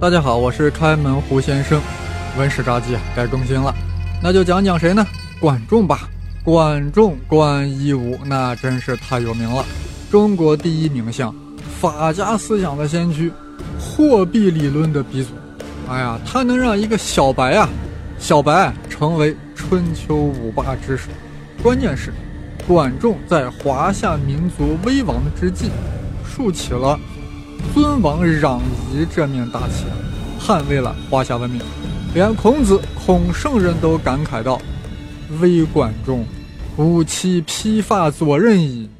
大家好，我是开门胡先生。文史札记该更新了，那就讲讲谁呢？管仲吧。管仲，管夷吾，那真是太有名了。中国第一名相，法家思想的先驱，货币理论的鼻祖。哎呀，他能让一个小白啊，小白成为春秋五霸之首。关键是，管仲在华夏民族危亡之际，竖起了。尊王攘夷这面大旗，捍卫了华夏文明，连孔子、孔圣人都感慨道：“微管仲，吾妻披发左衽矣。”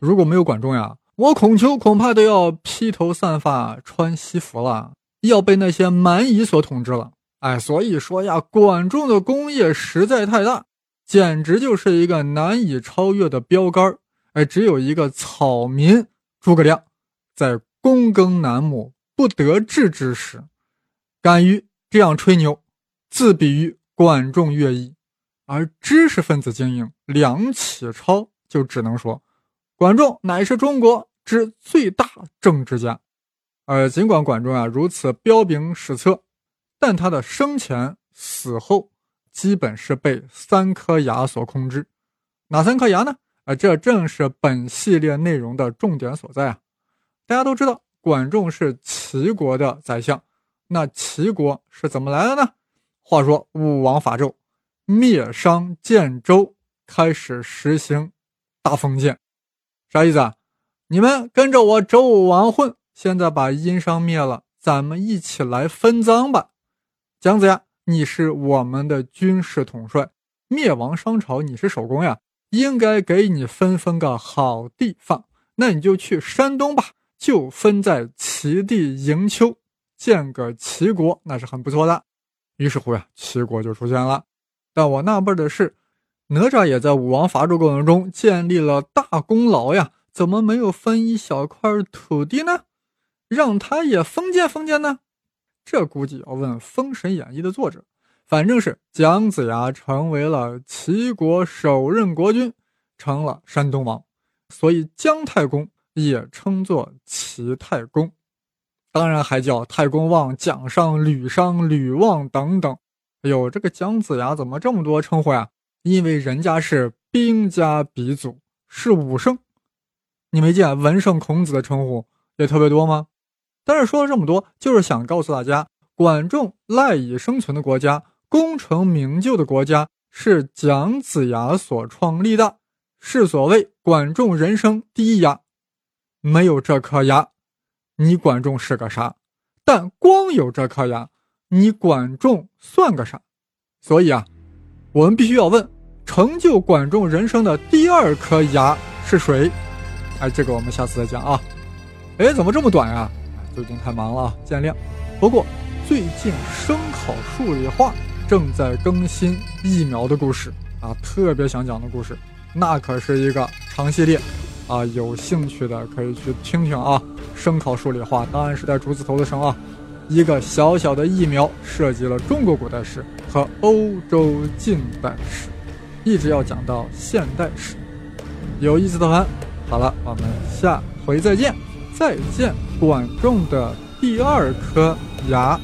如果没有管仲呀，我孔丘恐怕都要披头散发穿西服了，要被那些蛮夷所统治了。哎，所以说呀，管仲的功业实在太大，简直就是一个难以超越的标杆哎，只有一个草民诸葛亮，在。躬耕南亩，不得志之时，敢于这样吹牛，自比于管仲、乐毅。而知识分子精英梁启超就只能说，管仲乃是中国之最大政治家。而尽管管仲啊如此彪炳史册，但他的生前死后基本是被三颗牙所控制。哪三颗牙呢？啊，这正是本系列内容的重点所在啊。大家都知道，管仲是齐国的宰相。那齐国是怎么来的呢？话说武王伐纣，灭商建周，开始实行大封建。啥意思啊？你们跟着我周武王混，现在把殷商灭了，咱们一起来分赃吧。姜子牙，你是我们的军事统帅，灭亡商朝你是首功呀，应该给你分分个好地方。那你就去山东吧。就分在齐地营丘建个齐国，那是很不错的。于是乎呀，齐国就出现了。但我纳闷的是，哪吒也在武王伐纣过程中建立了大功劳呀，怎么没有分一小块土地呢？让他也封建封建呢？这估计要问《封神演义》的作者。反正是姜子牙成为了齐国首任国君，成了山东王，所以姜太公。也称作齐太公，当然还叫太公望、蒋尚、吕尚、吕望等等。哎呦，这个姜子牙怎么这么多称呼呀？因为人家是兵家鼻祖，是武圣。你没见文圣孔子的称呼也特别多吗？但是说了这么多，就是想告诉大家，管仲赖以生存的国家、功成名就的国家，是姜子牙所创立的，是所谓管仲人生第一牙。没有这颗牙，你管仲是个啥？但光有这颗牙，你管仲算个啥？所以啊，我们必须要问：成就管仲人生的第二颗牙是谁？哎，这个我们下次再讲啊。哎，怎么这么短呀？最近太忙了啊，见谅。不过最近生考数理化正在更新疫苗的故事啊，特别想讲的故事，那可是一个长系列。啊，有兴趣的可以去听听啊。声考数理化，当然是带竹字头的声啊。一个小小的疫苗，涉及了中国古代史和欧洲近代史，一直要讲到现代史，有意思的很。好了，我们下回再见。再见，管仲的第二颗牙。